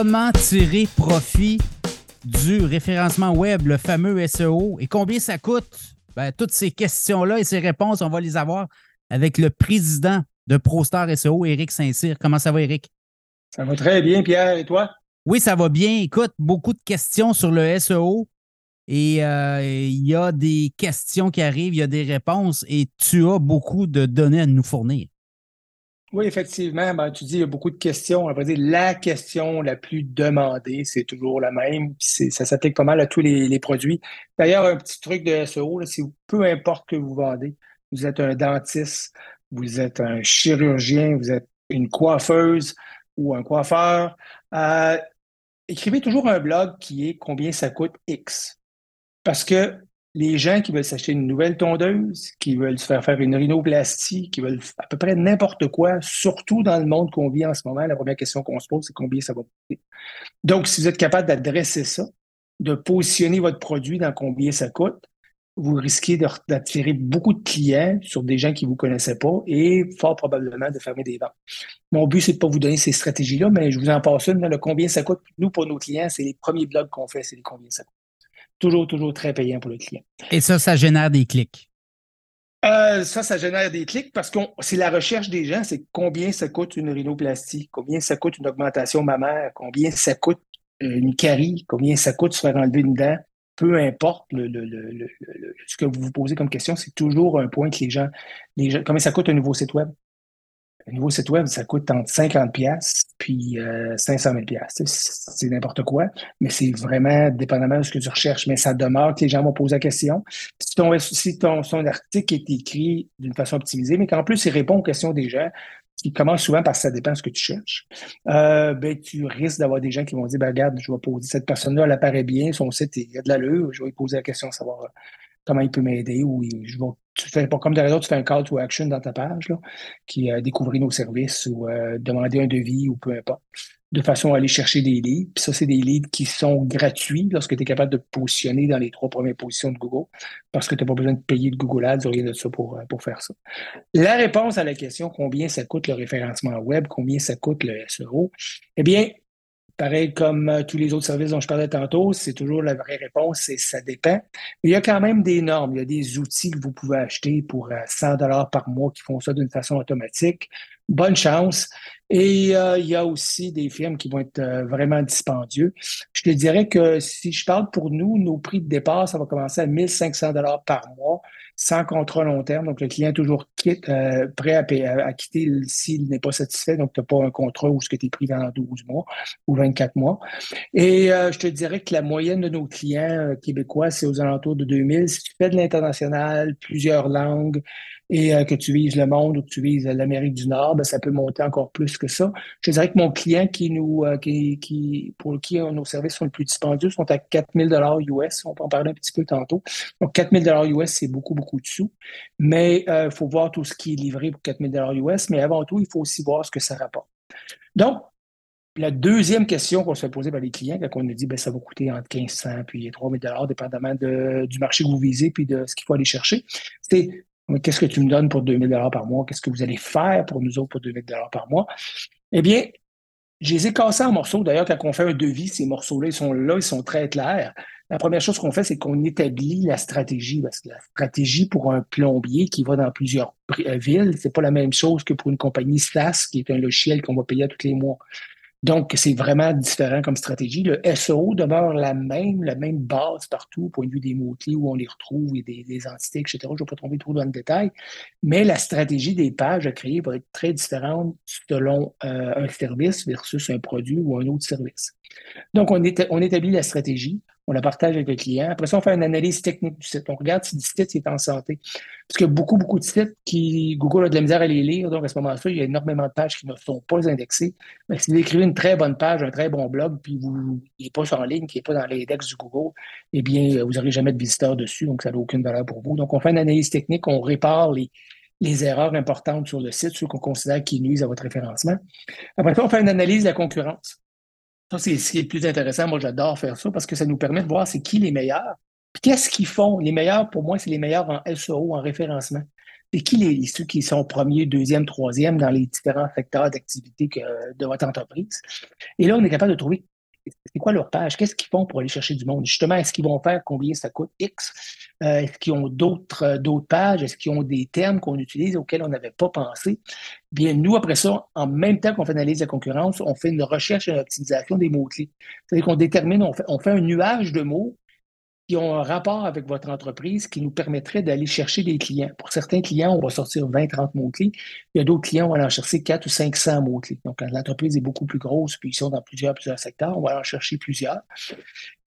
Comment tirer profit du référencement web, le fameux SEO, et combien ça coûte? Ben, toutes ces questions-là et ces réponses, on va les avoir avec le président de ProStar SEO, Éric Saint-Cyr. Comment ça va, Éric? Ça va très bien, Pierre, et toi? Oui, ça va bien. Écoute, beaucoup de questions sur le SEO. Et euh, il y a des questions qui arrivent, il y a des réponses et tu as beaucoup de données à nous fournir. Oui, effectivement. Ben, tu dis il y a beaucoup de questions. On va dire la question la plus demandée, c'est toujours la même. Ça s'applique pas mal à tous les, produits. D'ailleurs, un petit truc de SEO, c'est peu importe que vous vendez, vous êtes un dentiste, vous êtes un chirurgien, vous êtes une coiffeuse ou un coiffeur, euh, écrivez toujours un blog qui est combien ça coûte X. Parce que les gens qui veulent s'acheter une nouvelle tondeuse, qui veulent se faire faire une rhinoplastie, qui veulent à peu près n'importe quoi, surtout dans le monde qu'on vit en ce moment, la première question qu'on se pose, c'est combien ça va coûter. Donc, si vous êtes capable d'adresser ça, de positionner votre produit dans combien ça coûte, vous risquez d'attirer beaucoup de clients sur des gens qui ne vous connaissaient pas et fort probablement de fermer des ventes. Mon but, c'est de pas vous donner ces stratégies-là, mais je vous en passe une. le combien ça coûte, nous, pour nos clients, c'est les premiers blogs qu'on fait, c'est les combien ça coûte. Toujours, toujours très payant pour le client. Et ça, ça génère des clics? Euh, ça, ça génère des clics parce que c'est la recherche des gens, c'est combien ça coûte une rhinoplastie, combien ça coûte une augmentation mammaire, combien ça coûte une carie, combien ça coûte se faire enlever une dent. Peu importe ce que vous vous posez comme question, c'est toujours un point que les gens, les gens, combien ça coûte un nouveau site web? Un nouveau site web, ça coûte entre 50 pièces puis 500 000 pièces. C'est n'importe quoi, mais c'est vraiment dépendamment de ce que tu recherches. Mais ça demeure que les gens vont poser la question. Si ton, si ton, article est écrit d'une façon optimisée, mais qu'en plus, il répond aux questions des gens, qui commence souvent par ça dépend de ce que tu cherches, euh, ben, tu risques d'avoir des gens qui vont dire, ben, regarde, je vais poser cette personne-là, elle apparaît bien, son site, il y a de l'allure, je vais lui poser la question, savoir comment il peut m'aider ou je vais tu fais pas comme tu fais un call to action dans ta page, qui a découvrir nos services ou euh, demander un devis ou peu importe, de façon à aller chercher des leads. Puis ça, c'est des leads qui sont gratuits lorsque tu es capable de positionner dans les trois premières positions de Google, parce que tu n'as pas besoin de payer de Google Ads ou rien de ça pour, euh, pour faire ça. La réponse à la question combien ça coûte le référencement web, combien ça coûte le SEO, eh bien, Pareil comme euh, tous les autres services dont je parlais tantôt, c'est toujours la vraie réponse, c'est ça dépend. il y a quand même des normes, il y a des outils que vous pouvez acheter pour 100 euh, dollars par mois qui font ça d'une façon automatique. Bonne chance. Et euh, il y a aussi des firmes qui vont être vraiment dispendieux. Je te dirais que si je parle pour nous, nos prix de départ, ça va commencer à 1500 dollars par mois sans contrat long terme. Donc, le client est toujours quitte, euh, prêt à, quitter s'il n'est pas satisfait. Donc, tu n'as pas un contrat où ce que tu es pris dans 12 mois ou 24 mois. Et euh, je te dirais que la moyenne de nos clients euh, québécois, c'est aux alentours de 2000. Si tu fais de l'international, plusieurs langues, et que tu vises le monde ou que tu vises l'Amérique du Nord, ben, ça peut monter encore plus que ça. Je dirais que mon client qui nous, qui, qui, pour qui nos services sont les plus dispendieux sont à 4000 dollars US. On peut en parler un petit peu tantôt. Donc, 4000 dollars US, c'est beaucoup, beaucoup sous. Mais il euh, faut voir tout ce qui est livré pour 4000 dollars US. Mais avant tout, il faut aussi voir ce que ça rapporte. Donc, la deuxième question qu'on se fait poser par les clients, quand on nous dit ben, ça va coûter entre 1500 et 3000 dollars, dépendamment de, du marché que vous visez puis de ce qu'il faut aller chercher, c'est Qu'est-ce que tu me donnes pour 2000 dollars par mois? Qu'est-ce que vous allez faire pour nous autres pour 2000 dollars par mois? Eh bien, je les ai cassés en morceaux. D'ailleurs, quand on fait un devis, ces morceaux-là, ils sont là, ils sont très clairs. La première chose qu'on fait, c'est qu'on établit la stratégie. Parce que la stratégie pour un plombier qui va dans plusieurs euh, villes, c'est pas la même chose que pour une compagnie SaaS, qui est un logiciel qu'on va payer à tous les mois. Donc, c'est vraiment différent comme stratégie. Le SEO demeure la même, la même base partout, au point de vue des mots-clés où on les retrouve et des, entités, etc. Je ne vais pas tomber trop dans le détail. Mais la stratégie des pages à créer va être très différente selon euh, un service versus un produit ou un autre service. Donc, on, on établit la stratégie on la partage avec le client. Après ça, on fait une analyse technique du site. On regarde si le site est en santé. Parce qu'il y a beaucoup, beaucoup de sites qui, Google a de la misère à les lire. Donc, à ce moment-là, il y a énormément de pages qui ne sont pas indexées. Mais si vous écrivez une très bonne page, un très bon blog, puis vous, il n'est pas en ligne, qui n'est pas dans l'index du Google, eh bien, vous n'aurez jamais de visiteurs dessus. Donc, ça n'a aucune valeur pour vous. Donc, on fait une analyse technique, on répare les, les erreurs importantes sur le site, ceux qu'on considère qui nuisent à votre référencement. Après ça, on fait une analyse de la concurrence. Ça, c'est ce qui est le plus intéressant. Moi, j'adore faire ça parce que ça nous permet de voir c'est qui les meilleurs. Puis qu'est-ce qu'ils font? Les meilleurs, pour moi, c'est les meilleurs en SEO, en référencement. et qui les, ceux qui sont premiers, deuxième, troisième dans les différents secteurs d'activité de votre entreprise? Et là, on est capable de trouver c'est quoi leur page? Qu'est-ce qu'ils font pour aller chercher du monde? Justement, est-ce qu'ils vont faire combien ça coûte X? Euh, est-ce qu'ils ont d'autres, euh, d'autres pages? Est-ce qu'ils ont des termes qu'on utilise auxquels on n'avait pas pensé? Bien, nous, après ça, en même temps qu'on fait l'analyse de la concurrence, on fait une recherche et une optimisation des mots-clés. C'est-à-dire qu'on détermine, on fait, on fait un nuage de mots qui ont un rapport avec votre entreprise qui nous permettrait d'aller chercher des clients. Pour certains clients, on va sortir 20, 30 mots-clés. Il y a d'autres clients, on va en chercher 4 ou 500 mots-clés. Donc, quand l'entreprise est beaucoup plus grosse, puis ils sont dans plusieurs, plusieurs secteurs, on va en chercher plusieurs.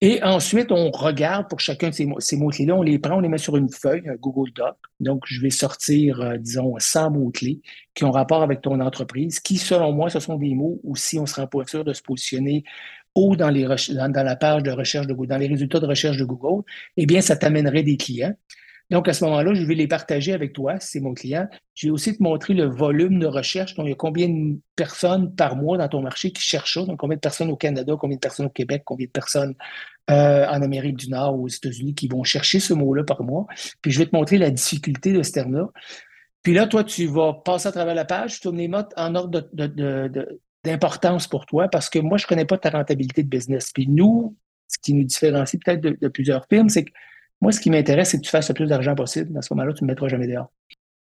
Et ensuite, on regarde pour chacun de ces, ces mots-clés-là, on les prend, on les met sur une feuille, un Google Doc. Donc, je vais sortir, euh, disons, 100 mots-clés qui ont rapport avec ton entreprise, qui, selon moi, ce sont des mots où si on se rend pas sûr de se positionner ou dans, les dans, la page de recherche de Google, dans les résultats de recherche de Google, eh bien, ça t'amènerait des clients. Donc, à ce moment-là, je vais les partager avec toi, c'est mon client. Je vais aussi te montrer le volume de recherche. Donc, il y a combien de personnes par mois dans ton marché qui cherchent ça? Donc, combien de personnes au Canada, combien de personnes au Québec, combien de personnes euh, en Amérique du Nord ou aux États-Unis qui vont chercher ce mot-là par mois? Puis, je vais te montrer la difficulté de ce terme-là. Puis là, toi, tu vas passer à travers la page, tu tournes les mots en ordre de, d'importance pour toi parce que moi, je ne connais pas ta rentabilité de business. Puis nous, ce qui nous différencie peut-être de, plusieurs firmes, c'est que moi, ce qui m'intéresse, c'est que tu fasses le plus d'argent possible. À ce moment-là, tu ne me mettras jamais dehors.